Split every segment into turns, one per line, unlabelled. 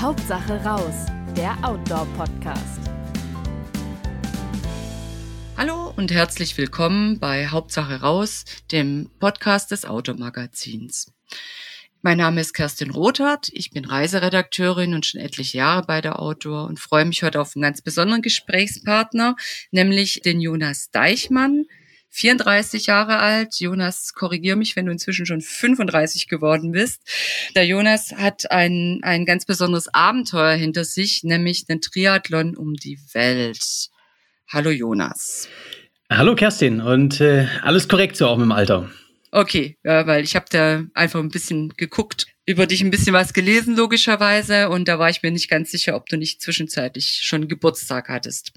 Hauptsache raus, der Outdoor-Podcast.
Hallo und herzlich willkommen bei Hauptsache raus, dem Podcast des Automagazins. Mein Name ist Kerstin Rothardt, ich bin Reiseredakteurin und schon etliche Jahre bei der Outdoor und freue mich heute auf einen ganz besonderen Gesprächspartner, nämlich den Jonas Deichmann. 34 Jahre alt. Jonas, korrigier mich, wenn du inzwischen schon 35 geworden bist. Der Jonas hat ein, ein ganz besonderes Abenteuer hinter sich, nämlich den Triathlon um die Welt. Hallo Jonas.
Hallo Kerstin und äh, alles korrekt so auch mit dem Alter.
Okay, ja, weil ich habe da einfach ein bisschen geguckt, über dich ein bisschen was gelesen, logischerweise, und da war ich mir nicht ganz sicher, ob du nicht zwischenzeitlich schon Geburtstag hattest.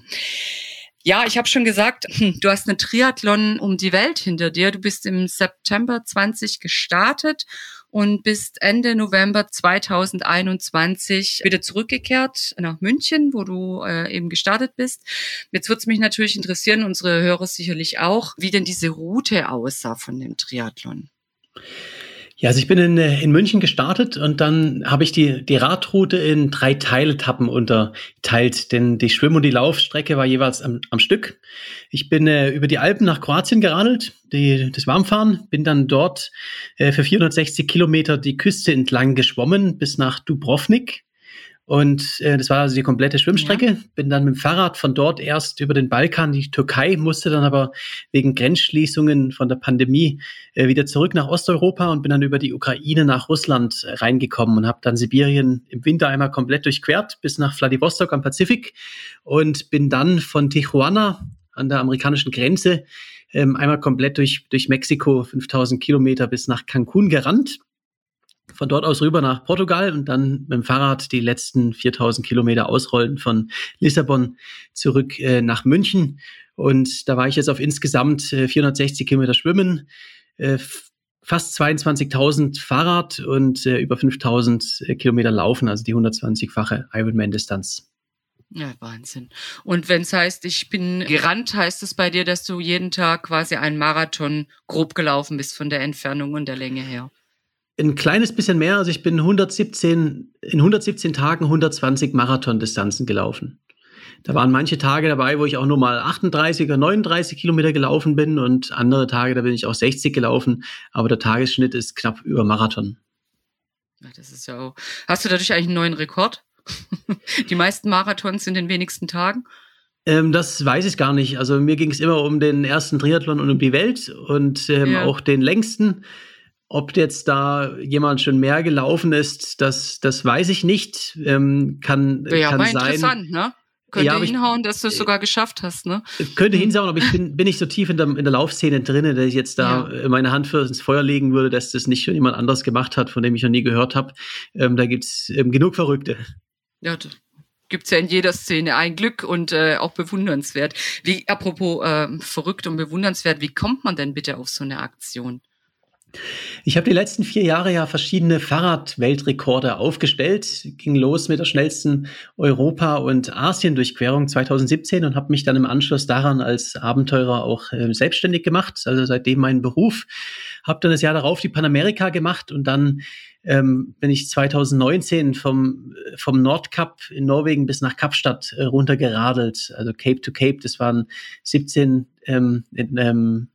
Ja, ich habe schon gesagt, hm, du hast einen Triathlon um die Welt hinter dir. Du bist im September 20 gestartet und bist Ende November 2021 wieder zurückgekehrt nach München, wo du äh, eben gestartet bist. Jetzt würde es mich natürlich interessieren, unsere Hörer sicherlich auch, wie denn diese Route aussah von dem Triathlon.
Ja, also ich bin in, äh, in München gestartet und dann habe ich die, die Radroute in drei Teiletappen unterteilt, denn die Schwimm- und die Laufstrecke war jeweils am, am Stück. Ich bin äh, über die Alpen nach Kroatien geradelt, die, das Warmfahren, bin dann dort äh, für 460 Kilometer die Küste entlang geschwommen bis nach Dubrovnik und äh, das war also die komplette Schwimmstrecke. Ja. Bin dann mit dem Fahrrad von dort erst über den Balkan, die Türkei, musste dann aber wegen Grenzschließungen von der Pandemie äh, wieder zurück nach Osteuropa und bin dann über die Ukraine nach Russland äh, reingekommen und habe dann Sibirien im Winter einmal komplett durchquert bis nach Vladivostok am Pazifik und bin dann von Tijuana an der amerikanischen Grenze ähm, einmal komplett durch, durch Mexiko, 5000 Kilometer bis nach Cancun gerannt von dort aus rüber nach Portugal und dann mit dem Fahrrad die letzten 4000 Kilometer ausrollen von Lissabon zurück äh, nach München. Und da war ich jetzt auf insgesamt äh, 460 Kilometer Schwimmen, äh, fast 22.000 Fahrrad und äh, über 5000 äh, Kilometer Laufen, also die 120-fache Ironman-Distanz.
Ja, Wahnsinn. Und wenn es heißt, ich bin gerannt, heißt es bei dir, dass du jeden Tag quasi einen Marathon grob gelaufen bist von der Entfernung und der Länge her?
Ein kleines bisschen mehr. Also ich bin 117, in 117 Tagen 120 Marathondistanzen gelaufen. Da waren manche Tage dabei, wo ich auch nur mal 38 oder 39 Kilometer gelaufen bin und andere Tage, da bin ich auch 60 gelaufen. Aber der Tagesschnitt ist knapp über Marathon.
Ja, das ist ja auch. Hast du dadurch eigentlich einen neuen Rekord? Die meisten Marathons in den wenigsten Tagen?
Ähm, das weiß ich gar nicht. Also mir ging es immer um den ersten Triathlon und um die Welt und ähm, ja. auch den längsten. Ob jetzt da jemand schon mehr gelaufen ist, das, das weiß ich nicht. Ähm, kann,
ja,
kann sein.
interessant, ne? Könnte ja, hinhauen, dass du es sogar geschafft hast, ne?
Könnte hinhauen, aber ich bin, bin nicht so tief in der, in der Laufszene drin, dass ich jetzt da ja. meine Hand für ins Feuer legen würde, dass das nicht schon jemand anderes gemacht hat, von dem ich noch nie gehört habe. Ähm, da gibt's ähm, genug Verrückte.
Ja, gibt's ja in jeder Szene ein Glück und äh, auch bewundernswert. Wie, apropos äh, verrückt und bewundernswert, wie kommt man denn bitte auf so eine Aktion?
Ich habe die letzten vier Jahre ja verschiedene Fahrradweltrekorde aufgestellt. Ging los mit der schnellsten Europa- und Asien-Durchquerung 2017 und habe mich dann im Anschluss daran als Abenteurer auch äh, selbstständig gemacht. Also seitdem mein Beruf. Habe dann das Jahr darauf die Panamerika gemacht und dann ähm, bin ich 2019 vom, vom Nordkap in Norwegen bis nach Kapstadt äh, runtergeradelt. Also Cape to Cape. Das waren 17 ähm, in, ähm,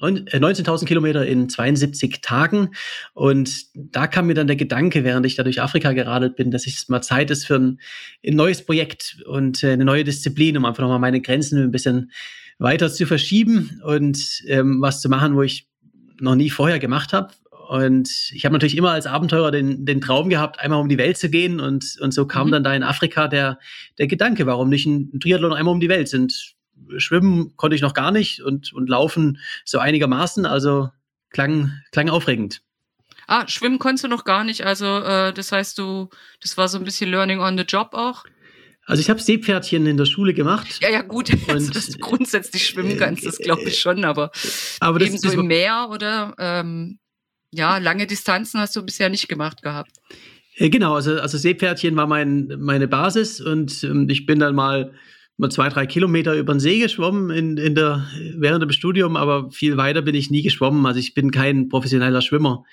19.000 äh, Kilometer in 72 Tagen. Und da kam mir dann der Gedanke, während ich da durch Afrika geradelt bin, dass es mal Zeit ist für ein, ein neues Projekt und äh, eine neue Disziplin, um einfach nochmal meine Grenzen ein bisschen weiter zu verschieben und ähm, was zu machen, wo ich noch nie vorher gemacht habe. Und ich habe natürlich immer als Abenteurer den, den Traum gehabt, einmal um die Welt zu gehen. Und, und so kam mhm. dann da in Afrika der, der Gedanke, warum nicht ein Triathlon einmal um die Welt sind schwimmen konnte ich noch gar nicht und, und laufen so einigermaßen. Also klang, klang aufregend.
Ah, schwimmen konntest du noch gar nicht. Also äh, das heißt, du, das war so ein bisschen Learning on the Job auch.
Also ich habe Seepferdchen in der Schule gemacht.
Ja, ja, gut, also, dass du grundsätzlich schwimmen kannst, das glaube ich schon, aber, aber das, ebenso das im Meer oder ähm, ja, lange Distanzen hast du bisher nicht gemacht gehabt.
Genau, also, also Seepferdchen war mein, meine Basis und ähm, ich bin dann mal mal zwei, drei Kilometer über den See geschwommen in, in der, während dem Studium, aber viel weiter bin ich nie geschwommen. Also ich bin kein professioneller Schwimmer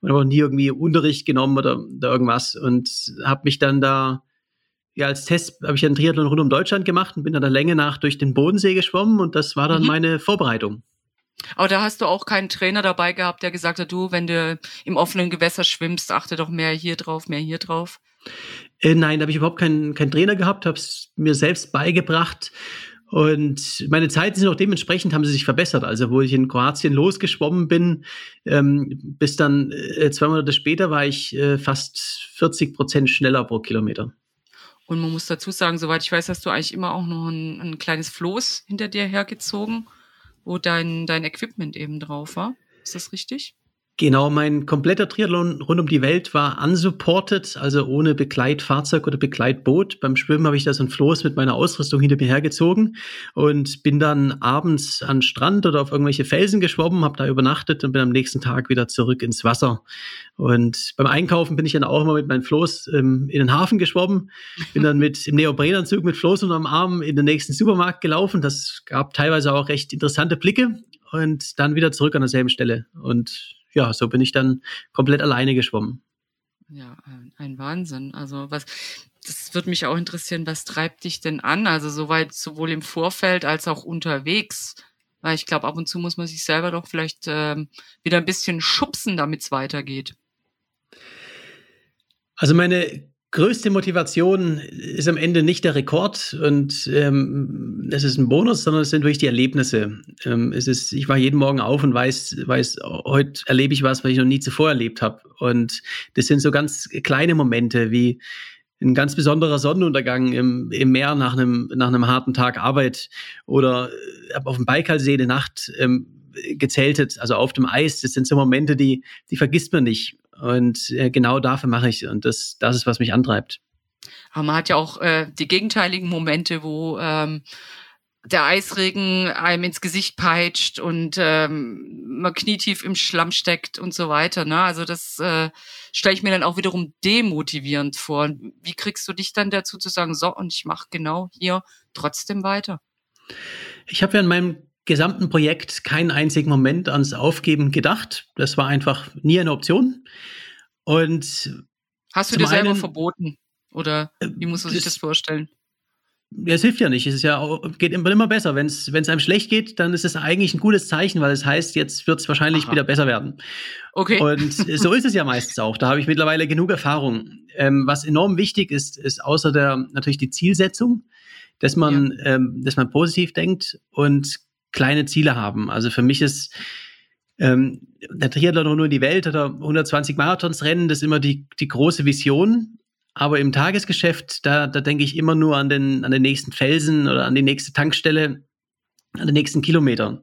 und habe auch nie irgendwie Unterricht genommen oder, oder irgendwas und habe mich dann da ja, als Test habe ich einen Triathlon rund um Deutschland gemacht und bin dann der Länge nach durch den Bodensee geschwommen und das war dann mhm. meine Vorbereitung.
Aber da hast du auch keinen Trainer dabei gehabt, der gesagt hat, du, wenn du im offenen Gewässer schwimmst, achte doch mehr hier drauf, mehr hier drauf.
Äh, nein, da habe ich überhaupt keinen, keinen Trainer gehabt, habe es mir selbst beigebracht. Und meine Zeiten sind auch dementsprechend, haben sie sich verbessert. Also, wo ich in Kroatien losgeschwommen bin, ähm, bis dann äh, zwei Monate später war ich äh, fast 40 Prozent schneller pro Kilometer.
Und man muss dazu sagen, soweit ich weiß, hast du eigentlich immer auch noch ein, ein kleines Floß hinter dir hergezogen, wo dein, dein Equipment eben drauf war. Ist das richtig?
Genau, mein kompletter Triathlon rund um die Welt war unsupported, also ohne Begleitfahrzeug oder Begleitboot. Beim Schwimmen habe ich da so ein Floß mit meiner Ausrüstung hinter mir hergezogen und bin dann abends an Strand oder auf irgendwelche Felsen geschwommen, habe da übernachtet und bin am nächsten Tag wieder zurück ins Wasser. Und beim Einkaufen bin ich dann auch immer mit meinem Floß ähm, in den Hafen geschwommen, bin dann mit im Neoprenanzug mit Floß unterm Arm in den nächsten Supermarkt gelaufen. Das gab teilweise auch recht interessante Blicke und dann wieder zurück an derselben Stelle. Und ja, so bin ich dann komplett alleine geschwommen.
Ja, ein Wahnsinn. Also was, das würde mich auch interessieren, was treibt dich denn an? Also soweit sowohl im Vorfeld als auch unterwegs. Weil ich glaube, ab und zu muss man sich selber doch vielleicht ähm, wieder ein bisschen schubsen, damit es weitergeht.
Also meine größte Motivation ist am Ende nicht der Rekord und ähm, es ist ein Bonus, sondern es sind wirklich die Erlebnisse. Ähm, es ist, ich war jeden Morgen auf und weiß, weiß, heute erlebe ich was, was ich noch nie zuvor erlebt habe. Und das sind so ganz kleine Momente wie ein ganz besonderer Sonnenuntergang im, im Meer nach einem, nach einem harten Tag Arbeit oder äh, auf dem Baikalsee eine Nacht ähm, gezeltet, also auf dem Eis. Das sind so Momente, die, die vergisst man nicht. Und äh, genau dafür mache ich und das, das ist, was mich antreibt.
Aber man hat ja auch äh, die gegenteiligen Momente, wo ähm, der Eisregen einem ins Gesicht peitscht und ähm, man knietief im Schlamm steckt und so weiter. Ne? Also das äh, stelle ich mir dann auch wiederum demotivierend vor. Wie kriegst du dich dann dazu zu sagen, so und ich mache genau hier trotzdem weiter?
Ich habe ja in meinem gesamten Projekt keinen einzigen Moment ans Aufgeben gedacht. Das war einfach nie eine Option. Und
hast du dir selber einen, verboten? Oder wie muss man sich das, das vorstellen?
Ja, es hilft ja nicht. Es ist ja geht immer, immer besser. Wenn es einem schlecht geht, dann ist es eigentlich ein gutes Zeichen, weil es heißt, jetzt wird es wahrscheinlich Aha. wieder besser werden. Okay. Und so ist es ja meistens auch. Da habe ich mittlerweile genug Erfahrung. Ähm, was enorm wichtig ist, ist außer der natürlich die Zielsetzung, dass man, ja. ähm, dass man positiv denkt und kleine Ziele haben. Also für mich ist ähm, der Triathlon nur die Welt oder 120 Marathons rennen, das ist immer die, die große Vision. Aber im Tagesgeschäft, da, da denke ich immer nur an den, an den nächsten Felsen oder an die nächste Tankstelle, an den nächsten Kilometern.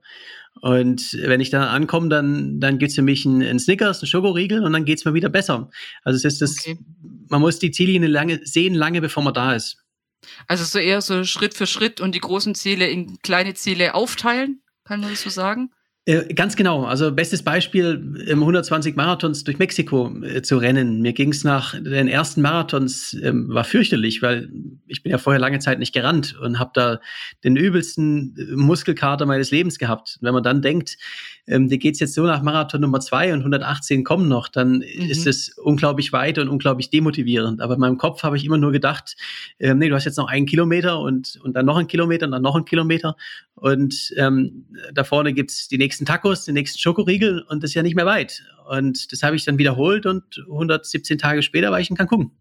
Und wenn ich da ankomme, dann, dann es für mich einen, Snickers, einen Schokoriegel und dann geht es mir wieder besser. Also es ist das, okay. man muss die Ziellinie lange sehen, lange bevor man da ist.
Also so eher so Schritt für Schritt und die großen Ziele in kleine Ziele aufteilen, kann man das so sagen?
Äh, ganz genau. Also bestes Beispiel, im 120 Marathons durch Mexiko äh, zu rennen. Mir ging es nach den ersten Marathons, ähm, war fürchterlich, weil ich bin ja vorher lange Zeit nicht gerannt und habe da den übelsten äh, Muskelkater meines Lebens gehabt. wenn man dann denkt, ähm, dir geht's jetzt so nach Marathon Nummer zwei und 118 kommen noch, dann mhm. ist es unglaublich weit und unglaublich demotivierend. Aber in meinem Kopf habe ich immer nur gedacht, ähm, nee, du hast jetzt noch einen Kilometer und, und dann noch einen Kilometer und dann noch einen Kilometer. Und ähm, da vorne gibt's die nächsten Tacos, den nächsten Schokoriegel und das ist ja nicht mehr weit. Und das habe ich dann wiederholt und 117 Tage später war ich in Cancun.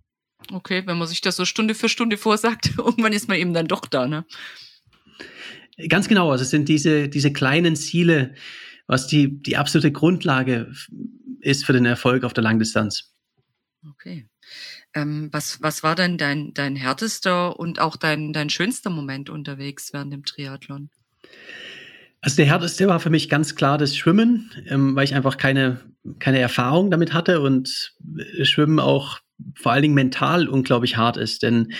Okay, wenn man sich das so Stunde für Stunde vorsagt, irgendwann ist man eben dann doch da, ne?
Ganz genau, also es sind diese, diese kleinen Ziele, was die, die absolute Grundlage ist für den Erfolg auf der Langdistanz.
Okay. Ähm, was, was war denn dein, dein härtester und auch dein, dein schönster Moment unterwegs während dem Triathlon?
Also der härteste war für mich ganz klar das Schwimmen, ähm, weil ich einfach keine, keine Erfahrung damit hatte und Schwimmen auch vor allen Dingen mental unglaublich hart ist. Denn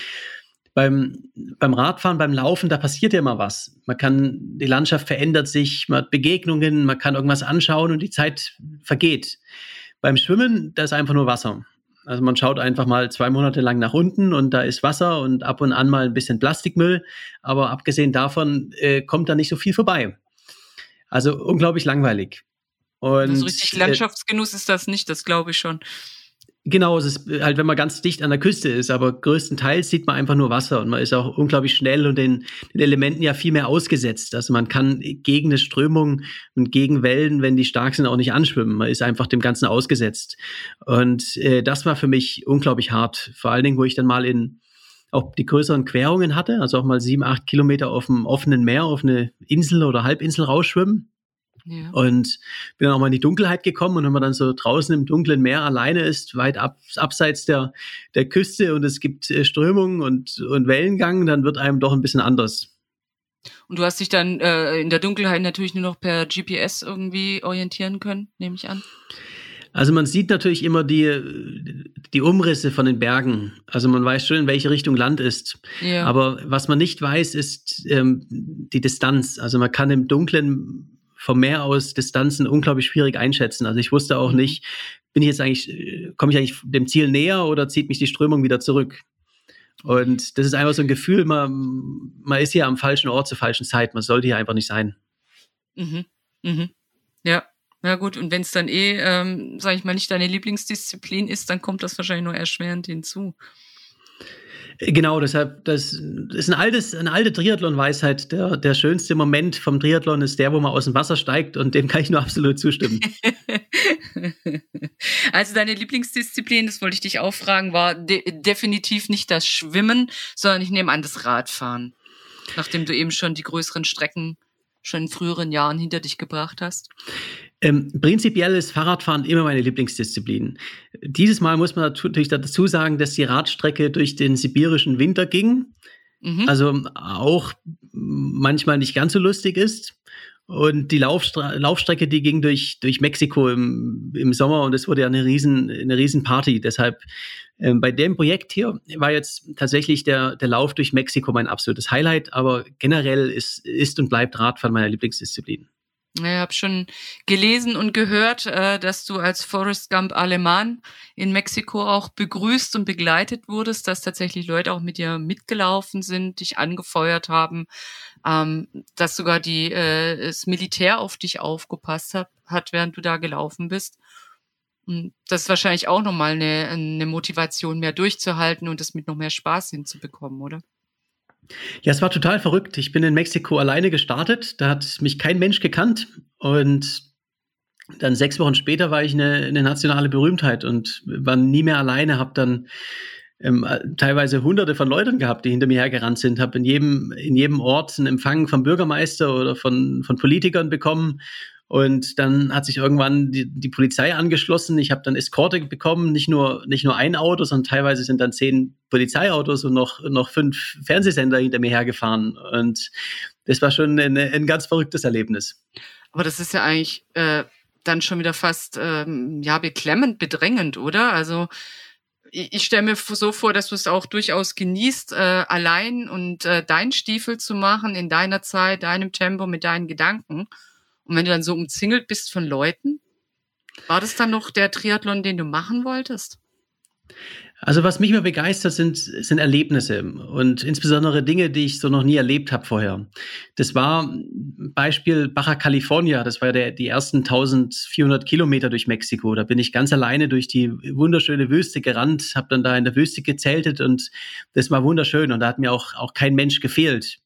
beim, beim Radfahren, beim Laufen, da passiert ja immer was. Man kann, die Landschaft verändert sich, man hat Begegnungen, man kann irgendwas anschauen und die Zeit vergeht. Beim Schwimmen, da ist einfach nur Wasser. Also man schaut einfach mal zwei Monate lang nach unten und da ist Wasser und ab und an mal ein bisschen Plastikmüll. Aber abgesehen davon äh, kommt da nicht so viel vorbei. Also unglaublich langweilig.
Und, also richtig äh, Landschaftsgenuss ist das nicht, das glaube ich schon.
Genau, es ist halt, wenn man ganz dicht an der Küste ist, aber größtenteils sieht man einfach nur Wasser und man ist auch unglaublich schnell und den, den Elementen ja viel mehr ausgesetzt. Also man kann gegen eine Strömung und gegen Wellen, wenn die stark sind, auch nicht anschwimmen. Man ist einfach dem Ganzen ausgesetzt. Und äh, das war für mich unglaublich hart. Vor allen Dingen, wo ich dann mal in auch die größeren Querungen hatte, also auch mal sieben, acht Kilometer auf dem offenen Meer, auf eine Insel oder Halbinsel rausschwimmen ja. Und bin dann auch mal in die Dunkelheit gekommen und wenn man dann so draußen im dunklen Meer alleine ist, weit ab, abseits der, der Küste und es gibt äh, Strömungen und, und Wellengang, dann wird einem doch ein bisschen anders.
Und du hast dich dann äh, in der Dunkelheit natürlich nur noch per GPS irgendwie orientieren können, nehme ich an.
Also man sieht natürlich immer die, die Umrisse von den Bergen. Also man weiß schon, in welche Richtung Land ist. Ja. Aber was man nicht weiß, ist ähm, die Distanz. Also man kann im Dunklen vom Meer aus Distanzen unglaublich schwierig einschätzen. Also ich wusste auch mhm. nicht, bin ich jetzt eigentlich, äh, komme ich eigentlich dem Ziel näher oder zieht mich die Strömung wieder zurück? Und das ist einfach so ein Gefühl, man, man ist hier am falschen Ort zur falschen Zeit. Man sollte hier einfach nicht sein.
Mhm. Mhm. Ja. Ja gut, und wenn es dann eh, ähm, sage ich mal, nicht deine Lieblingsdisziplin ist, dann kommt das wahrscheinlich nur erschwerend hinzu.
Genau, deshalb, das ist ein altes, eine alte Triathlon-Weisheit. Der, der schönste Moment vom Triathlon ist der, wo man aus dem Wasser steigt und dem kann ich nur absolut zustimmen.
also deine Lieblingsdisziplin, das wollte ich dich auch fragen, war de definitiv nicht das Schwimmen, sondern ich nehme an das Radfahren. Nachdem du eben schon die größeren Strecken schon in früheren Jahren hinter dich gebracht hast?
Ähm, prinzipiell ist Fahrradfahren immer meine Lieblingsdisziplin. Dieses Mal muss man natürlich dazu sagen, dass die Radstrecke durch den sibirischen Winter ging. Mhm. Also auch manchmal nicht ganz so lustig ist. Und die Laufstre Laufstrecke, die ging durch, durch Mexiko im, im Sommer und es wurde ja eine riesen, eine riesen Party. Deshalb ähm, bei dem Projekt hier war jetzt tatsächlich der, der Lauf durch Mexiko mein absolutes Highlight, aber generell ist, ist und bleibt Radfahren meiner Lieblingsdisziplin.
Ich habe schon gelesen und gehört, äh, dass du als Forrest Gump Alemann in Mexiko auch begrüßt und begleitet wurdest, dass tatsächlich Leute auch mit dir mitgelaufen sind, dich angefeuert haben, ähm, dass sogar die, äh, das Militär auf dich aufgepasst hat, während du da gelaufen bist. Das ist wahrscheinlich auch nochmal eine, eine Motivation, mehr durchzuhalten und das mit noch mehr Spaß hinzubekommen, oder?
Ja, es war total verrückt. Ich bin in Mexiko alleine gestartet. Da hat mich kein Mensch gekannt. Und dann sechs Wochen später war ich eine, eine nationale Berühmtheit und war nie mehr alleine. Habe dann ähm, teilweise hunderte von Leuten gehabt, die hinter mir hergerannt sind. Habe in jedem, in jedem Ort einen Empfang vom Bürgermeister oder von, von Politikern bekommen und dann hat sich irgendwann die, die Polizei angeschlossen. Ich habe dann Eskorte bekommen, nicht nur, nicht nur ein Auto, sondern teilweise sind dann zehn Polizeiautos und noch, noch fünf Fernsehsender hinter mir hergefahren. Und das war schon ein, ein ganz verrücktes Erlebnis.
Aber das ist ja eigentlich äh, dann schon wieder fast ähm, ja beklemmend, bedrängend, oder? Also ich, ich stelle mir so vor, dass du es auch durchaus genießt, äh, allein und äh, deinen Stiefel zu machen in deiner Zeit, deinem Tempo, mit deinen Gedanken. Und wenn du dann so umzingelt bist von Leuten, war das dann noch der Triathlon, den du machen wolltest?
Also was mich immer begeistert, sind, sind Erlebnisse und insbesondere Dinge, die ich so noch nie erlebt habe vorher. Das war Beispiel Baja California, das war der, die ersten 1400 Kilometer durch Mexiko. Da bin ich ganz alleine durch die wunderschöne Wüste gerannt, habe dann da in der Wüste gezeltet und das war wunderschön und da hat mir auch, auch kein Mensch gefehlt.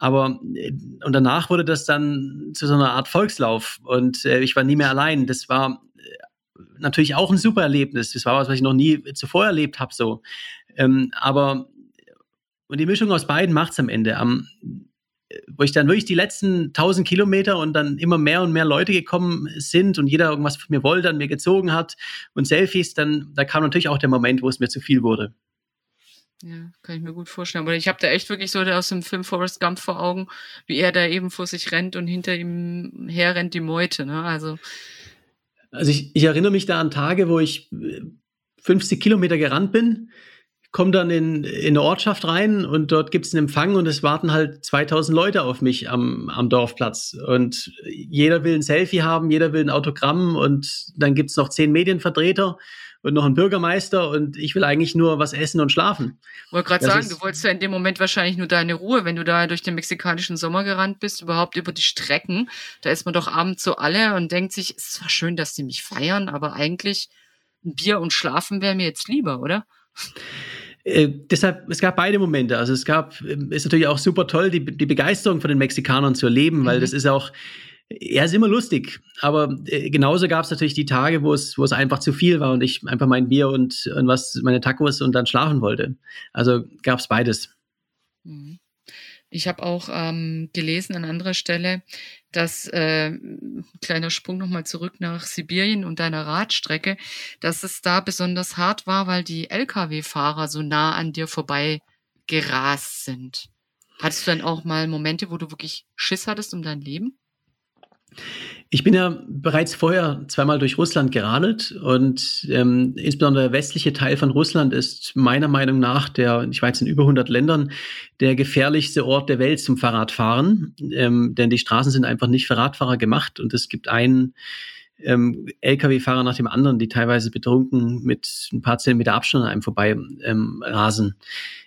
Aber äh, und danach wurde das dann zu so einer Art Volkslauf und äh, ich war nie mehr allein. Das war äh, natürlich auch ein super Erlebnis. Das war was, was ich noch nie zuvor erlebt habe. So, ähm, aber und die Mischung aus beiden macht's am Ende. Am, wo ich dann wirklich die letzten 1000 Kilometer und dann immer mehr und mehr Leute gekommen sind und jeder irgendwas von mir wollte, an mir gezogen hat und Selfies, dann da kam natürlich auch der Moment, wo es mir zu viel wurde.
Ja, kann ich mir gut vorstellen. Aber ich habe da echt wirklich so aus dem Film Forrest Gump vor Augen, wie er da eben vor sich rennt und hinter ihm her rennt die Meute. Ne? Also,
also ich, ich erinnere mich da an Tage, wo ich 50 äh, Kilometer gerannt bin, komme dann in, in eine Ortschaft rein und dort gibt es einen Empfang und es warten halt 2000 Leute auf mich am, am Dorfplatz. Und jeder will ein Selfie haben, jeder will ein Autogramm und dann gibt es noch zehn Medienvertreter und noch einen Bürgermeister und ich will eigentlich nur was essen und schlafen.
Ich wollte gerade sagen, du wolltest ja in dem Moment wahrscheinlich nur deine Ruhe, wenn du da durch den mexikanischen Sommer gerannt bist, überhaupt über die Strecken. Da ist man doch abends so alle und denkt sich, es ist zwar schön, dass die mich feiern, aber eigentlich ein Bier und schlafen wäre mir jetzt lieber, oder?
Äh, deshalb, es gab beide Momente. Also es gab, ähm, ist natürlich auch super toll, die, die Begeisterung von den Mexikanern zu erleben, weil mhm. das ist auch, ja, ist immer lustig. Aber äh, genauso gab es natürlich die Tage, wo es, wo es einfach zu viel war und ich einfach mein Bier und, und was, meine Tacos und dann schlafen wollte. Also gab es beides.
Mhm. Ich habe auch ähm, gelesen an anderer Stelle, dass äh, kleiner Sprung nochmal zurück nach Sibirien und deiner Radstrecke, dass es da besonders hart war, weil die Lkw-Fahrer so nah an dir vorbei gerast sind. Hattest du dann auch mal Momente, wo du wirklich Schiss hattest um dein Leben?
Ich bin ja bereits vorher zweimal durch Russland geradelt und ähm, insbesondere der westliche Teil von Russland ist meiner Meinung nach, der, ich jetzt in über 100 Ländern, der gefährlichste Ort der Welt zum Fahrradfahren, ähm, denn die Straßen sind einfach nicht für Radfahrer gemacht und es gibt einen ähm, Lkw-Fahrer nach dem anderen, die teilweise betrunken mit ein paar Zentimeter Abstand an einem vorbei ähm, rasen.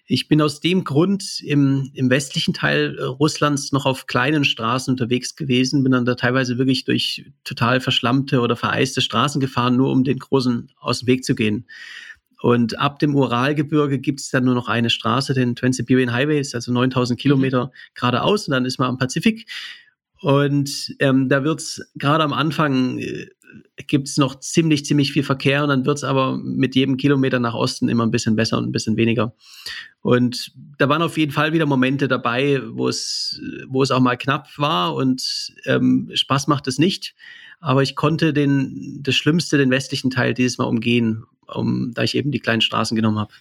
Ich bin aus dem Grund im, im westlichen Teil äh, Russlands noch auf kleinen Straßen unterwegs gewesen, bin dann da teilweise wirklich durch total verschlammte oder vereiste Straßen gefahren, nur um den großen aus dem Weg zu gehen. Und ab dem Uralgebirge gibt es dann nur noch eine Straße, den Trans-Siberian Highway, ist also 9000 Kilometer geradeaus und dann ist man am Pazifik. Und ähm, da wird's gerade am Anfang äh, gibt es noch ziemlich, ziemlich viel Verkehr und dann wird es aber mit jedem Kilometer nach Osten immer ein bisschen besser und ein bisschen weniger. Und da waren auf jeden Fall wieder Momente dabei, wo es, wo es auch mal knapp war und ähm, Spaß macht es nicht. Aber ich konnte den, das Schlimmste, den westlichen Teil dieses Mal umgehen, um, da ich eben die kleinen Straßen genommen habe.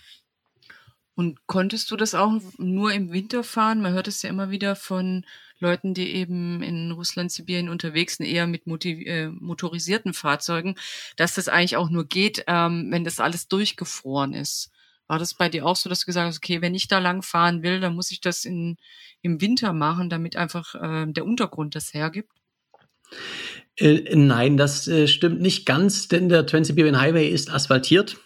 Und konntest du das auch nur im Winter fahren? Man hört es ja immer wieder von Leuten, die eben in Russland, Sibirien unterwegs sind, eher mit äh, motorisierten Fahrzeugen, dass das eigentlich auch nur geht, ähm, wenn das alles durchgefroren ist. War das bei dir auch so, dass du gesagt hast, okay, wenn ich da lang fahren will, dann muss ich das in, im Winter machen, damit einfach äh, der Untergrund das hergibt?
Äh, nein, das äh, stimmt nicht ganz, denn der Trans-Siberian Highway ist asphaltiert.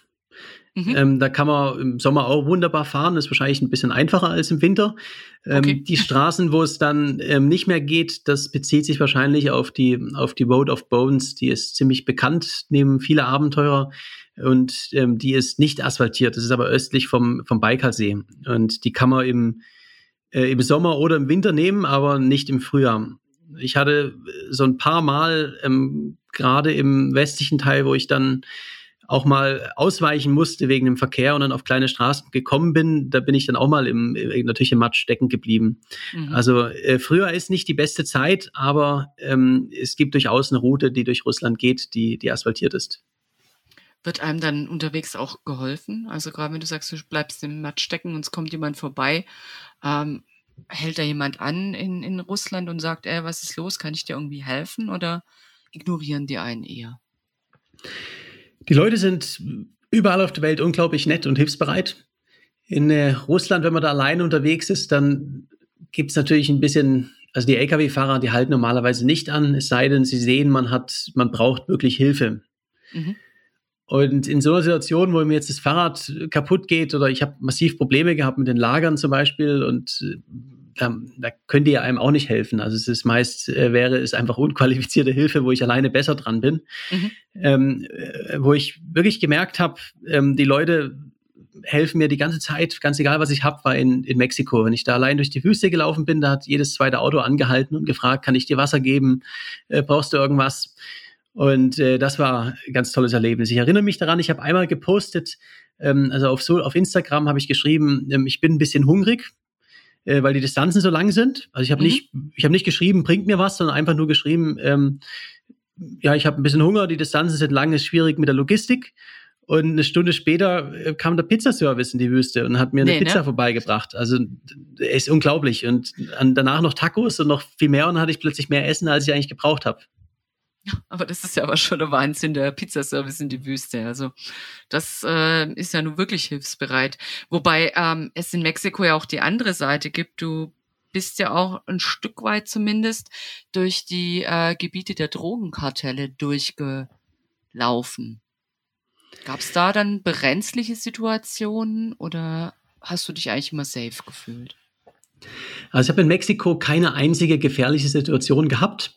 Mhm. Ähm, da kann man im Sommer auch wunderbar fahren, das ist wahrscheinlich ein bisschen einfacher als im Winter. Ähm, okay. Die Straßen, wo es dann ähm, nicht mehr geht, das bezieht sich wahrscheinlich auf die, auf die Road of Bones, die ist ziemlich bekannt neben viele Abenteurer und ähm, die ist nicht asphaltiert, das ist aber östlich vom, vom Baikalsee und die kann man im, äh, im Sommer oder im Winter nehmen, aber nicht im Frühjahr. Ich hatte so ein paar Mal, ähm, gerade im westlichen Teil, wo ich dann auch mal ausweichen musste wegen dem Verkehr und dann auf kleine Straßen gekommen bin, da bin ich dann auch mal im, natürlich im Matsch stecken geblieben. Mhm. Also äh, früher ist nicht die beste Zeit, aber ähm, es gibt durchaus eine Route, die durch Russland geht, die, die asphaltiert ist.
Wird einem dann unterwegs auch geholfen? Also gerade wenn du sagst, du bleibst im Matsch stecken und es kommt jemand vorbei, ähm, hält da jemand an in, in Russland und sagt, ey, was ist los, kann ich dir irgendwie helfen oder ignorieren die einen eher?
Die Leute sind überall auf der Welt unglaublich nett und hilfsbereit. In äh, Russland, wenn man da allein unterwegs ist, dann gibt es natürlich ein bisschen, also die Lkw-Fahrer, die halten normalerweise nicht an, es sei denn, sie sehen, man hat, man braucht wirklich Hilfe. Mhm. Und in so einer Situation, wo mir jetzt das Fahrrad kaputt geht oder ich habe massiv Probleme gehabt mit den Lagern zum Beispiel und äh, da, da könnt ihr einem auch nicht helfen. Also es ist meist, äh, wäre es einfach unqualifizierte Hilfe, wo ich alleine besser dran bin. Mhm. Ähm, äh, wo ich wirklich gemerkt habe, ähm, die Leute helfen mir die ganze Zeit, ganz egal, was ich habe, war in, in Mexiko. Wenn ich da allein durch die Wüste gelaufen bin, da hat jedes zweite Auto angehalten und gefragt, kann ich dir Wasser geben? Äh, brauchst du irgendwas? Und äh, das war ein ganz tolles Erlebnis. Ich erinnere mich daran, ich habe einmal gepostet, ähm, also auf, so, auf Instagram habe ich geschrieben, ähm, ich bin ein bisschen hungrig äh, weil die Distanzen so lang sind. Also ich habe mhm. nicht, ich habe nicht geschrieben, bringt mir was, sondern einfach nur geschrieben, ähm, ja, ich habe ein bisschen Hunger, die Distanzen sind lang, ist schwierig mit der Logistik. Und eine Stunde später äh, kam der Pizzaservice in die Wüste und hat mir eine nee, Pizza ne? vorbeigebracht. Also ist unglaublich. Und danach noch Tacos und noch viel mehr und dann hatte ich plötzlich mehr Essen, als ich eigentlich gebraucht habe.
Aber das ist ja aber schon der Wahnsinn, der Pizzaservice in die Wüste. Also das äh, ist ja nun wirklich hilfsbereit. Wobei ähm, es in Mexiko ja auch die andere Seite gibt. Du bist ja auch ein Stück weit zumindest durch die äh, Gebiete der Drogenkartelle durchgelaufen. Gab es da dann brenzliche Situationen oder hast du dich eigentlich immer safe gefühlt?
Also ich habe in Mexiko keine einzige gefährliche Situation gehabt.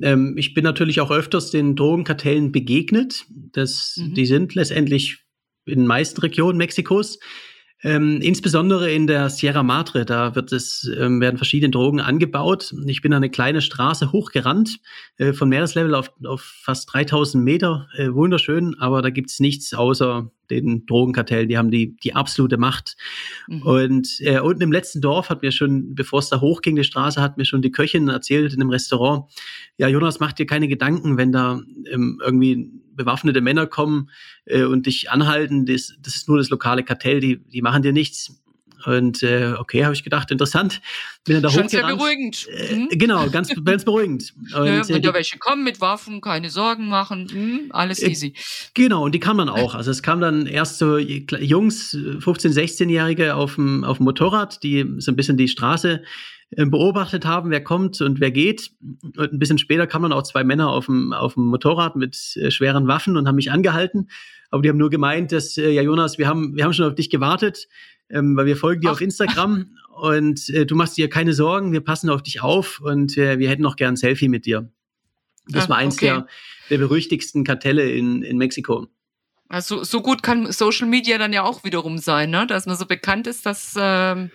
Ähm, ich bin natürlich auch öfters den Drogenkartellen begegnet. Das, mhm. Die sind letztendlich in den meisten Regionen Mexikos. Ähm, insbesondere in der Sierra Madre, da wird es, ähm, werden verschiedene Drogen angebaut. Ich bin eine kleine Straße hochgerannt, äh, von Meereslevel auf, auf fast 3000 Meter, äh, wunderschön, aber da gibt's nichts außer den Drogenkartellen, die haben die, die absolute Macht. Mhm. Und äh, unten im letzten Dorf hat mir schon, bevor es da hochging, die Straße, hat mir schon die Köchin erzählt in einem Restaurant, ja, Jonas, mach dir keine Gedanken, wenn da ähm, irgendwie bewaffnete Männer kommen äh, und dich anhalten, das, das ist nur das lokale Kartell, die, die machen dir nichts. Und äh, okay, habe ich gedacht, interessant.
Bin dann da Schon sehr beruhigend.
Äh, mhm. Genau, ganz, ganz beruhigend.
Und, ja, wenn äh, da welche kommen mit Waffen, keine Sorgen machen, mh, alles äh, easy.
Genau, und die kam dann auch. Also es kam dann erst so Jungs, 15-, 16-Jährige auf dem, auf dem Motorrad, die so ein bisschen die Straße äh, beobachtet haben, wer kommt und wer geht. Und ein bisschen später kamen dann auch zwei Männer auf dem, auf dem Motorrad mit äh, schweren Waffen und haben mich angehalten. Aber die haben nur gemeint, dass, äh, ja Jonas, wir haben, wir haben schon auf dich gewartet ähm, weil wir folgen dir Ach. auf Instagram und äh, du machst dir keine Sorgen, wir passen auf dich auf und äh, wir hätten noch gern ein Selfie mit dir. Das Ach, war eins okay. der, der berüchtigsten Kartelle in, in Mexiko.
Also so gut kann Social Media dann ja auch wiederum sein, ne? dass man so bekannt ist, dass, äh,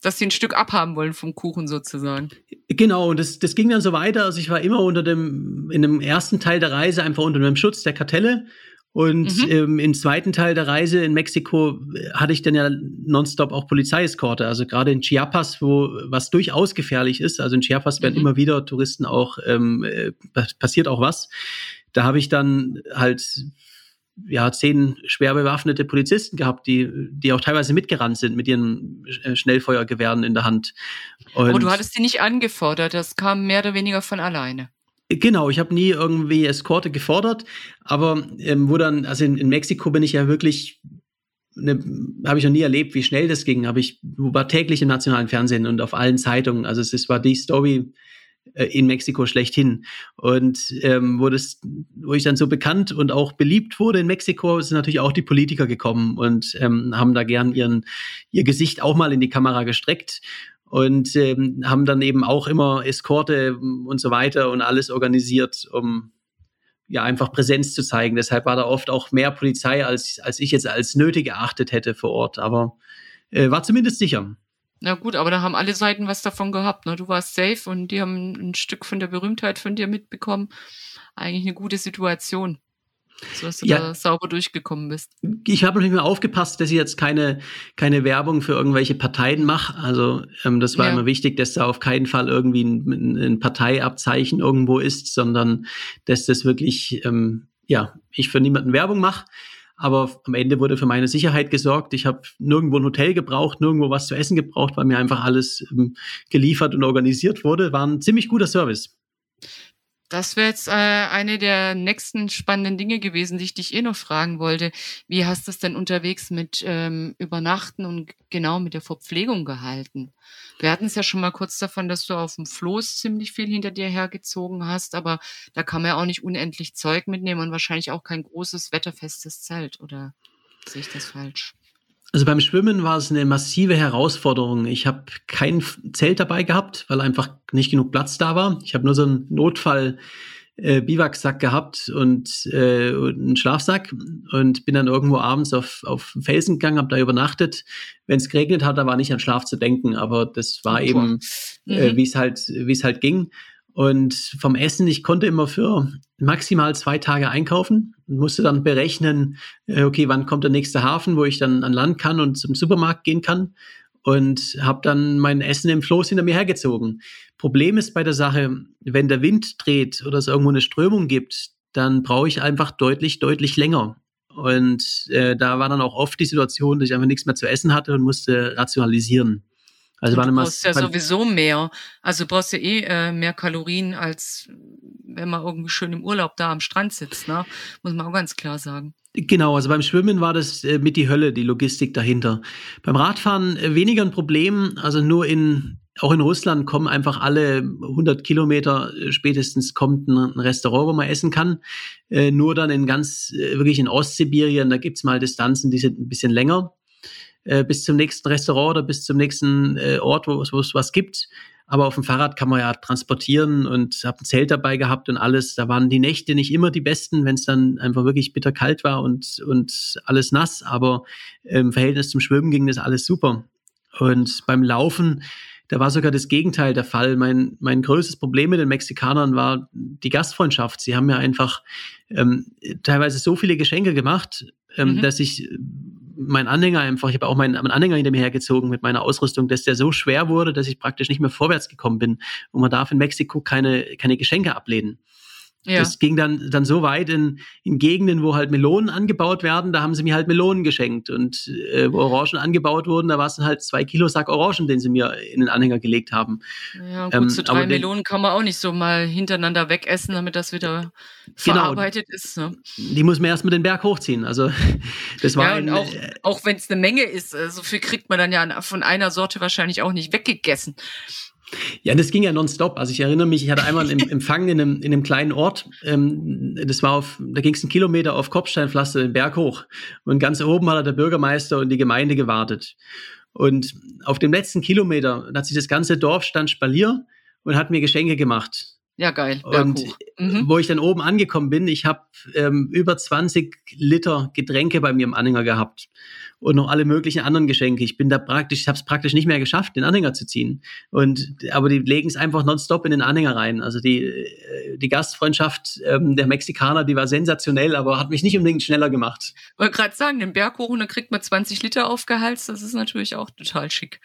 dass sie ein Stück abhaben wollen vom Kuchen sozusagen.
Genau, und das, das ging dann so weiter. Also ich war immer unter dem, in dem ersten Teil der Reise einfach unter dem Schutz der Kartelle und mhm. ähm, im zweiten Teil der Reise in Mexiko äh, hatte ich dann ja nonstop auch Polizeieskorte. Also gerade in Chiapas, wo was durchaus gefährlich ist. Also in Chiapas werden mhm. immer wieder Touristen auch, ähm, äh, passiert auch was. Da habe ich dann halt ja, zehn schwer bewaffnete Polizisten gehabt, die, die auch teilweise mitgerannt sind mit ihren äh, Schnellfeuergewehren in der Hand.
Und Aber du hattest die nicht angefordert, das kam mehr oder weniger von alleine.
Genau, ich habe nie irgendwie Eskorte gefordert, aber ähm, wo dann, also in, in Mexiko bin ich ja wirklich ne, habe ich noch nie erlebt, wie schnell das ging. Habe ich war täglich im nationalen Fernsehen und auf allen Zeitungen. Also es, es war die Story äh, in Mexiko schlechthin. Und ähm, wo das, wo ich dann so bekannt und auch beliebt wurde in Mexiko, sind natürlich auch die Politiker gekommen und ähm, haben da gern ihren ihr Gesicht auch mal in die Kamera gestreckt und ähm, haben dann eben auch immer Eskorte und so weiter und alles organisiert, um ja einfach Präsenz zu zeigen. Deshalb war da oft auch mehr Polizei, als, als ich jetzt als nötig erachtet hätte vor Ort. Aber äh, war zumindest sicher.
Na gut, aber da haben alle Seiten was davon gehabt. Ne? Du warst safe und die haben ein Stück von der Berühmtheit von dir mitbekommen. Eigentlich eine gute Situation. So dass du ja. da sauber durchgekommen bist.
Ich habe natürlich mal aufgepasst, dass ich jetzt keine, keine Werbung für irgendwelche Parteien mache. Also ähm, das war ja. immer wichtig, dass da auf keinen Fall irgendwie ein, ein Parteiabzeichen irgendwo ist, sondern dass das wirklich, ähm, ja, ich für niemanden Werbung mache. Aber am Ende wurde für meine Sicherheit gesorgt. Ich habe nirgendwo ein Hotel gebraucht, nirgendwo was zu essen gebraucht, weil mir einfach alles ähm, geliefert und organisiert wurde. War ein ziemlich guter Service.
Das wäre jetzt äh, eine der nächsten spannenden Dinge gewesen, die ich dich eh noch fragen wollte. Wie hast du es denn unterwegs mit ähm, Übernachten und genau mit der Verpflegung gehalten? Wir hatten es ja schon mal kurz davon, dass du auf dem Floß ziemlich viel hinter dir hergezogen hast, aber da kann man ja auch nicht unendlich Zeug mitnehmen und wahrscheinlich auch kein großes wetterfestes Zelt, oder sehe ich das falsch?
Also beim Schwimmen war es eine massive Herausforderung. Ich habe kein Zelt dabei gehabt, weil einfach nicht genug Platz da war. Ich habe nur so einen Notfall äh, Biwaksack gehabt und, äh, und einen Schlafsack und bin dann irgendwo abends auf, auf Felsen gegangen, habe da übernachtet. Wenn es geregnet hat, da war nicht an Schlaf zu denken, aber das war oh, eben, äh, mhm. wie es halt, wie es halt ging. Und vom Essen, ich konnte immer für maximal zwei Tage einkaufen und musste dann berechnen, äh, okay, wann kommt der nächste Hafen, wo ich dann an Land kann und zum Supermarkt gehen kann. Und habe dann mein Essen im Floß hinter mir hergezogen. Problem ist bei der Sache, wenn der Wind dreht oder es irgendwo eine Strömung gibt, dann brauche ich einfach deutlich, deutlich länger. Und äh, da war dann auch oft die Situation, dass ich einfach nichts mehr zu essen hatte und musste rationalisieren.
Also du brauchst ja sowieso mehr. Also du brauchst ja eh äh, mehr Kalorien, als wenn man irgendwie schön im Urlaub da am Strand sitzt, ne? Muss man auch ganz klar sagen.
Genau, also beim Schwimmen war das äh, mit die Hölle, die Logistik dahinter. Beim Radfahren äh, weniger ein Problem, also nur in, auch in Russland kommen einfach alle 100 Kilometer äh, spätestens kommt ein, Restaurant, wo man essen kann. Äh, nur dann in ganz, äh, wirklich in Ostsibirien, da gibt's mal Distanzen, die sind ein bisschen länger. Äh, bis zum nächsten Restaurant oder bis zum nächsten äh, Ort, wo, es was gibt. Aber auf dem Fahrrad kann man ja transportieren und habe ein Zelt dabei gehabt und alles. Da waren die Nächte nicht immer die besten, wenn es dann einfach wirklich bitterkalt war und, und alles nass. Aber im Verhältnis zum Schwimmen ging das alles super. Und beim Laufen, da war sogar das Gegenteil der Fall. Mein, mein größtes Problem mit den Mexikanern war die Gastfreundschaft. Sie haben mir einfach ähm, teilweise so viele Geschenke gemacht, ähm, mhm. dass ich mein Anhänger einfach, ich habe auch meinen, meinen Anhänger hinter mir hergezogen mit meiner Ausrüstung, dass der so schwer wurde, dass ich praktisch nicht mehr vorwärts gekommen bin. Und man darf in Mexiko keine, keine Geschenke ablehnen. Ja. Das ging dann, dann so weit in, in Gegenden, wo halt Melonen angebaut werden, da haben sie mir halt Melonen geschenkt. Und äh, wo Orangen angebaut wurden, da war es halt zwei Kilo Sack Orangen, den sie mir in den Anhänger gelegt haben.
Ja, gut, ähm, so drei Melonen kann man auch nicht so mal hintereinander wegessen, damit das wieder genau, verarbeitet ist. Ne?
Die muss man erst mit den Berg hochziehen. Also das war ja,
ein, auch, äh, auch wenn es eine Menge ist, so viel kriegt man dann ja von einer Sorte wahrscheinlich auch nicht weggegessen.
Ja, das ging ja nonstop. Also ich erinnere mich, ich hatte einmal einen Empfang in einem, in einem kleinen Ort. Ähm, das war auf, da ging es einen Kilometer auf Kopfsteinpflaster den Berg hoch. Und ganz oben hat der Bürgermeister und die Gemeinde gewartet. Und auf dem letzten Kilometer hat sich das ganze Dorf stand Spalier und hat mir Geschenke gemacht.
Ja, geil.
Und mhm. wo ich dann oben angekommen bin, ich habe ähm, über 20 Liter Getränke bei mir im Anhänger gehabt und noch alle möglichen anderen Geschenke. Ich bin da praktisch, ich habe es praktisch nicht mehr geschafft, den Anhänger zu ziehen. Und aber die legen es einfach nonstop in den Anhänger rein. Also die äh, die Gastfreundschaft ähm, der Mexikaner, die war sensationell, aber hat mich nicht unbedingt schneller gemacht.
Ich wollte gerade sagen, den Berg hoch und dann kriegt man 20 Liter aufgehalst. Das ist natürlich auch total schick.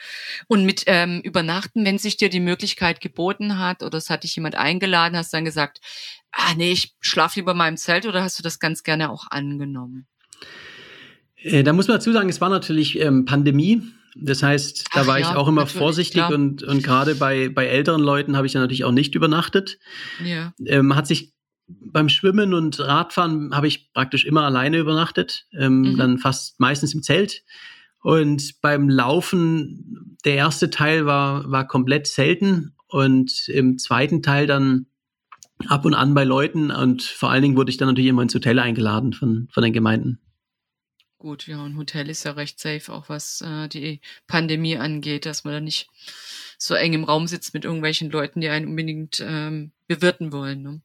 Und mit ähm, Übernachten, wenn sich dir die Möglichkeit geboten hat oder es hat dich jemand eingeladen, hast dann gesagt, ah nee, ich schlaf lieber mal im Zelt oder hast du das ganz gerne auch angenommen?
Äh, da muss man dazu sagen, es war natürlich ähm, Pandemie. Das heißt, da Ach war ja, ich auch immer vorsichtig klar. und, und gerade bei, bei älteren Leuten habe ich dann natürlich auch nicht übernachtet. Ja. Ähm, hat sich beim Schwimmen und Radfahren habe ich praktisch immer alleine übernachtet, ähm, mhm. dann fast meistens im Zelt. Und beim Laufen, der erste Teil war, war komplett selten und im zweiten Teil dann ab und an bei Leuten und vor allen Dingen wurde ich dann natürlich immer ins Hotel eingeladen von, von den Gemeinden.
Gut, ja, ein Hotel ist ja recht safe, auch was äh, die Pandemie angeht, dass man da nicht so eng im Raum sitzt mit irgendwelchen Leuten, die einen unbedingt ähm, bewirten wollen. Ne?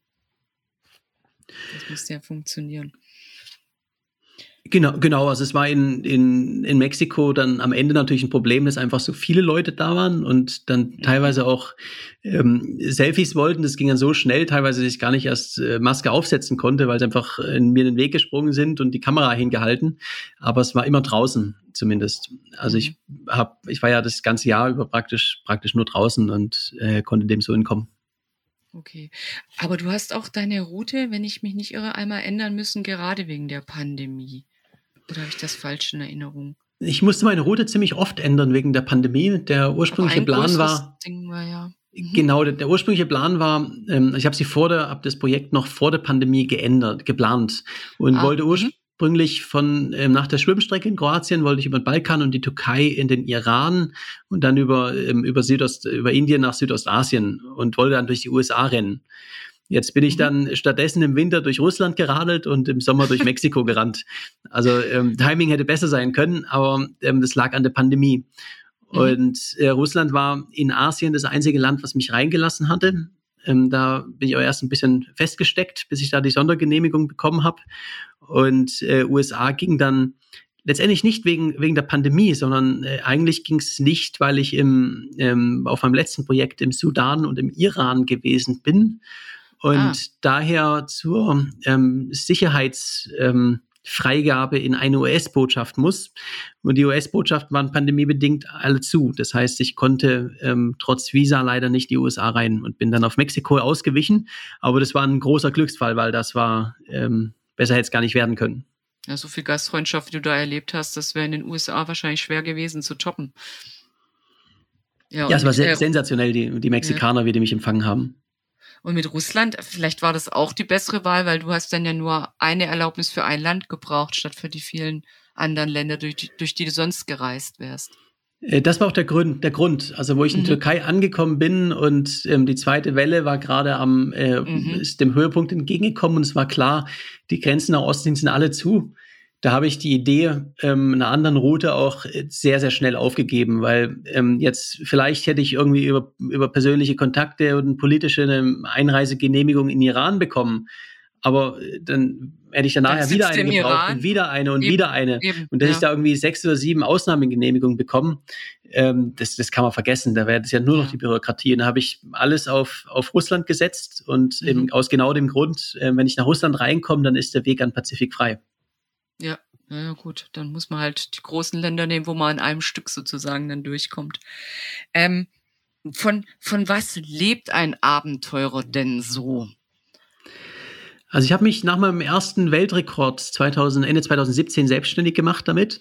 Das müsste ja funktionieren.
Genau, genau. Also es war in, in, in Mexiko dann am Ende natürlich ein Problem, dass einfach so viele Leute da waren und dann mhm. teilweise auch ähm, Selfies wollten. Das ging dann so schnell, teilweise, dass ich gar nicht erst äh, Maske aufsetzen konnte, weil sie einfach in mir in den Weg gesprungen sind und die Kamera hingehalten. Aber es war immer draußen zumindest. Also ich mhm. hab, ich war ja das ganze Jahr über praktisch praktisch nur draußen und äh, konnte dem so entkommen.
Okay. Aber du hast auch deine Route, wenn ich mich nicht irre, einmal ändern müssen, gerade wegen der Pandemie. Oder habe ich das falsch in Erinnerung?
Ich musste meine Route ziemlich oft ändern wegen der Pandemie. Der ursprüngliche Plan war.
Ding war ja.
Mhm. Genau, der, der, ursprüngliche Plan war, ähm, ich habe sie vor der, habe das Projekt noch vor der Pandemie geändert, geplant und ah, wollte mhm. ursprünglich von ähm, nach der Schwimmstrecke in Kroatien wollte ich über den Balkan und die Türkei in den Iran und dann über ähm, über Südost über Indien nach Südostasien und wollte dann durch die USA rennen. Jetzt bin ich mhm. dann stattdessen im Winter durch Russland geradelt und im Sommer durch Mexiko gerannt. Also ähm, Timing hätte besser sein können, aber ähm, das lag an der Pandemie. Mhm. Und äh, Russland war in Asien das einzige Land, was mich reingelassen hatte. Ähm, da bin ich auch erst ein bisschen festgesteckt, bis ich da die Sondergenehmigung bekommen habe. Und äh, USA ging dann letztendlich nicht wegen, wegen der Pandemie, sondern äh, eigentlich ging es nicht, weil ich im, ähm, auf meinem letzten Projekt im Sudan und im Iran gewesen bin und ah. daher zur ähm, Sicherheitsfreigabe ähm, in eine US-Botschaft muss. Und die US-Botschaften waren pandemiebedingt alle zu. Das heißt, ich konnte ähm, trotz Visa leider nicht die USA rein und bin dann auf Mexiko ausgewichen. Aber das war ein großer Glücksfall, weil das war ähm, besser hätte es gar nicht werden können.
Ja, so viel Gastfreundschaft, wie du da erlebt hast, das wäre in den USA wahrscheinlich schwer gewesen zu toppen.
Ja, ja es war sehr äh, sensationell, die, die Mexikaner, ja. wie die mich empfangen haben.
Und mit Russland, vielleicht war das auch die bessere Wahl, weil du hast dann ja nur eine Erlaubnis für ein Land gebraucht, statt für die vielen anderen Länder, durch, durch die du sonst gereist wärst.
Äh, das war auch der Grund, der Grund. Also wo ich in mhm. Türkei angekommen bin und ähm, die zweite Welle war gerade am äh, mhm. ist dem Höhepunkt entgegengekommen und es war klar, die Grenzen nach Osten sind alle zu da habe ich die Idee ähm, einer anderen Route auch sehr, sehr schnell aufgegeben, weil ähm, jetzt vielleicht hätte ich irgendwie über, über persönliche Kontakte und politische eine Einreisegenehmigung in Iran bekommen. Aber äh, dann hätte ich dann nachher wieder eine gebraucht Iran. und wieder eine und eben, wieder eine. Eben, und dass ja. ich da irgendwie sechs oder sieben Ausnahmegenehmigungen bekomme, ähm, das, das kann man vergessen. Da wäre das ja nur noch die Bürokratie. Und da habe ich alles auf, auf Russland gesetzt und mhm. eben aus genau dem Grund, äh, wenn ich nach Russland reinkomme, dann ist der Weg an Pazifik frei.
Ja, naja, gut, dann muss man halt die großen Länder nehmen, wo man in einem Stück sozusagen dann durchkommt. Ähm, von, von was lebt ein Abenteurer denn so?
Also ich habe mich nach meinem ersten Weltrekord 2000, Ende 2017 selbstständig gemacht damit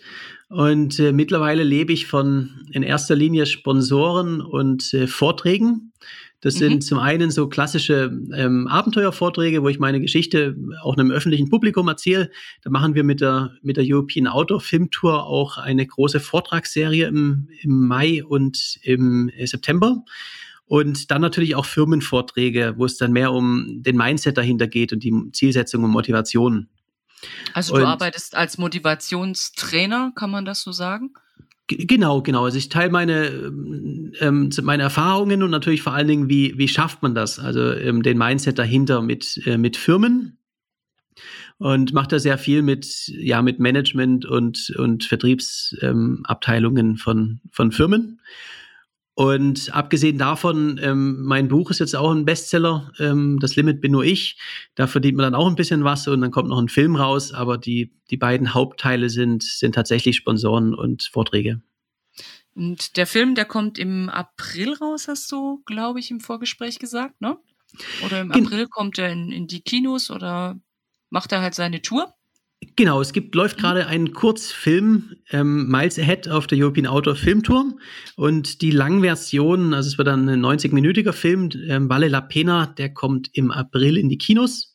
und äh, mittlerweile lebe ich von in erster Linie Sponsoren und äh, Vorträgen. Das mhm. sind zum einen so klassische ähm, Abenteuervorträge, wo ich meine Geschichte auch einem öffentlichen Publikum erzähle. Da machen wir mit der, mit der European Outdoor Film Tour auch eine große Vortragsserie im, im Mai und im September. Und dann natürlich auch Firmenvorträge, wo es dann mehr um den Mindset dahinter geht und die Zielsetzung und Motivation.
Also du und, arbeitest als Motivationstrainer, kann man das so sagen?
Genau, genau. Also ich teile meine, ähm, meine Erfahrungen und natürlich vor allen Dingen, wie, wie schafft man das? Also ähm, den Mindset dahinter mit, äh, mit Firmen und mache da sehr viel mit, ja, mit Management und, und Vertriebsabteilungen ähm, von, von Firmen. Und abgesehen davon, ähm, mein Buch ist jetzt auch ein Bestseller. Ähm, das Limit bin nur ich. Da verdient man dann auch ein bisschen was und dann kommt noch ein Film raus. Aber die, die beiden Hauptteile sind, sind tatsächlich Sponsoren und Vorträge.
Und der Film, der kommt im April raus, hast du, glaube ich, im Vorgespräch gesagt, ne? Oder im April kommt er in, in die Kinos oder macht er halt seine Tour?
Genau, es gibt, läuft gerade ein Kurzfilm, ähm, Miles Ahead auf der European Outdoor Film Tour. Und die Langversion, also es wird dann ein 90-minütiger Film, ähm, Valle la Pena, der kommt im April in die Kinos.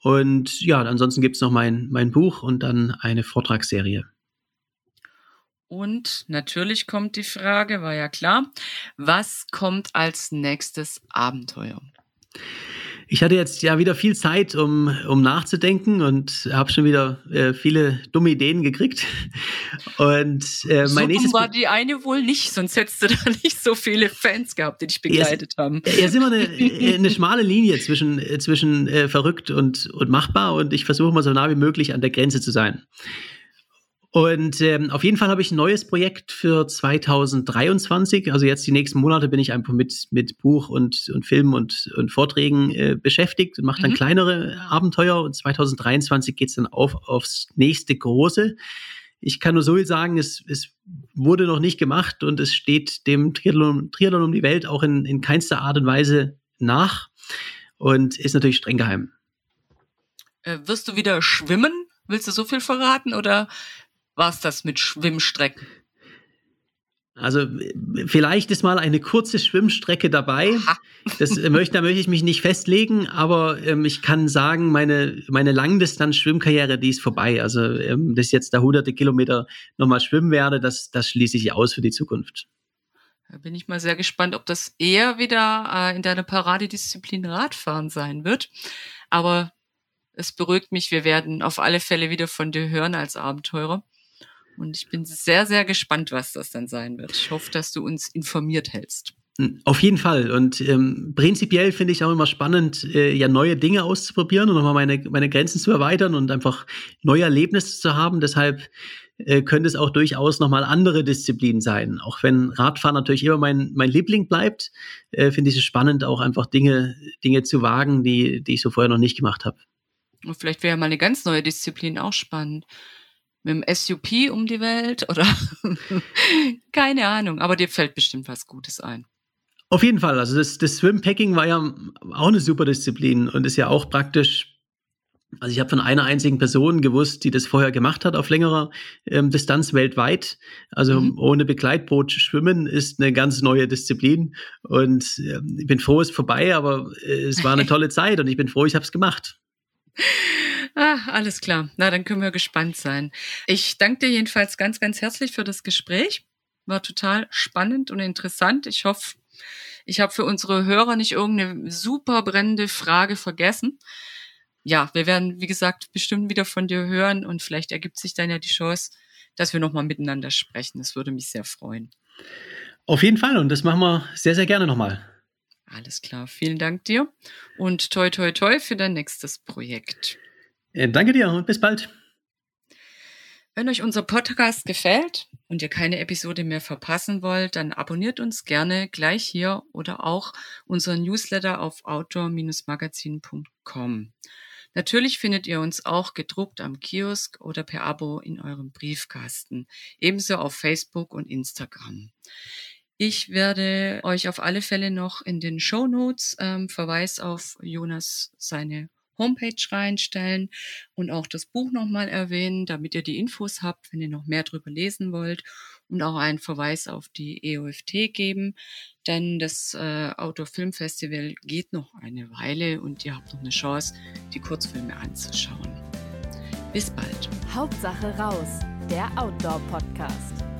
Und ja, ansonsten gibt es noch mein, mein Buch und dann eine Vortragsserie.
Und natürlich kommt die Frage, war ja klar, was kommt als nächstes Abenteuer?
Ich hatte jetzt ja wieder viel Zeit, um, um nachzudenken und habe schon wieder äh, viele dumme Ideen gekriegt. Und
äh, mein so nächstes war die eine wohl nicht, sonst hättest du da nicht so viele Fans gehabt, die dich begleitet
ja,
haben.
Ja, ist immer eine, eine schmale Linie zwischen, zwischen äh, verrückt und, und machbar und ich versuche mal so nah wie möglich an der Grenze zu sein. Und ähm, auf jeden Fall habe ich ein neues Projekt für 2023. Also jetzt die nächsten Monate bin ich einfach mit, mit Buch und, und Film und, und Vorträgen äh, beschäftigt und mache dann mhm. kleinere Abenteuer. Und 2023 geht's dann auf aufs nächste große. Ich kann nur so viel sagen, es, es wurde noch nicht gemacht und es steht dem Triathlon, Triathlon um die Welt auch in, in keinster Art und Weise nach und ist natürlich streng geheim.
Äh, wirst du wieder schwimmen? Willst du so viel verraten oder war es das mit Schwimmstrecken?
Also vielleicht ist mal eine kurze Schwimmstrecke dabei. Das äh, möchte, da möchte ich mich nicht festlegen, aber ähm, ich kann sagen, meine, meine Langdistanz-Schwimmkarriere, die ist vorbei. Also ähm, dass ich jetzt da hunderte Kilometer nochmal schwimmen werde, das, das schließe ich aus für die Zukunft.
Da bin ich mal sehr gespannt, ob das eher wieder äh, in deiner Paradedisziplin Radfahren sein wird. Aber es beruhigt mich, wir werden auf alle Fälle wieder von dir hören als Abenteurer. Und ich bin sehr, sehr gespannt, was das dann sein wird. Ich hoffe, dass du uns informiert hältst.
Hm, auf jeden Fall. Und ähm, prinzipiell finde ich auch immer spannend, äh, ja neue Dinge auszuprobieren und nochmal meine, meine Grenzen zu erweitern und einfach neue Erlebnisse zu haben. Deshalb äh, könnte es auch durchaus nochmal andere Disziplinen sein. Auch wenn Radfahren natürlich immer mein, mein Liebling bleibt, äh, finde ich es spannend, auch einfach Dinge, Dinge zu wagen, die, die ich so vorher noch nicht gemacht habe.
Und vielleicht wäre mal eine ganz neue Disziplin auch spannend mit dem SUP um die Welt oder keine Ahnung, aber dir fällt bestimmt was Gutes ein.
Auf jeden Fall, also das, das Swimpacking war ja auch eine super Disziplin und ist ja auch praktisch Also ich habe von einer einzigen Person gewusst, die das vorher gemacht hat auf längerer ähm, Distanz weltweit. Also mhm. ohne Begleitboot schwimmen ist eine ganz neue Disziplin. Und äh, ich bin froh, es ist vorbei, aber äh, es war eine tolle Zeit und ich bin froh, ich habe es gemacht.
Ah, alles klar. Na, dann können wir gespannt sein. Ich danke dir jedenfalls ganz, ganz herzlich für das Gespräch. War total spannend und interessant. Ich hoffe, ich habe für unsere Hörer nicht irgendeine super brennende Frage vergessen ja, wir werden, wie gesagt, bestimmt wieder von dir hören und vielleicht ergibt sich dann ja die Chance, dass wir nochmal miteinander sprechen. Das würde mich sehr freuen.
Auf jeden Fall und das machen wir sehr, sehr gerne nochmal.
Alles klar, vielen Dank dir und toi, toi, toi für dein nächstes Projekt.
Äh, danke dir und bis bald.
Wenn euch unser Podcast gefällt und ihr keine Episode mehr verpassen wollt, dann abonniert uns gerne gleich hier oder auch unseren Newsletter auf outdoor-magazin.com. Natürlich findet ihr uns auch gedruckt am Kiosk oder per Abo in eurem Briefkasten, ebenso auf Facebook und Instagram. Ich werde euch auf alle Fälle noch in den Show Notes ähm, Verweis auf Jonas seine Homepage reinstellen und auch das Buch nochmal erwähnen, damit ihr die Infos habt, wenn ihr noch mehr drüber lesen wollt und auch einen Verweis auf die EOFT geben, denn das äh, Outdoor Film Festival geht noch eine Weile und ihr habt noch eine Chance, die Kurzfilme anzuschauen. Bis bald.
Hauptsache raus, der Outdoor Podcast.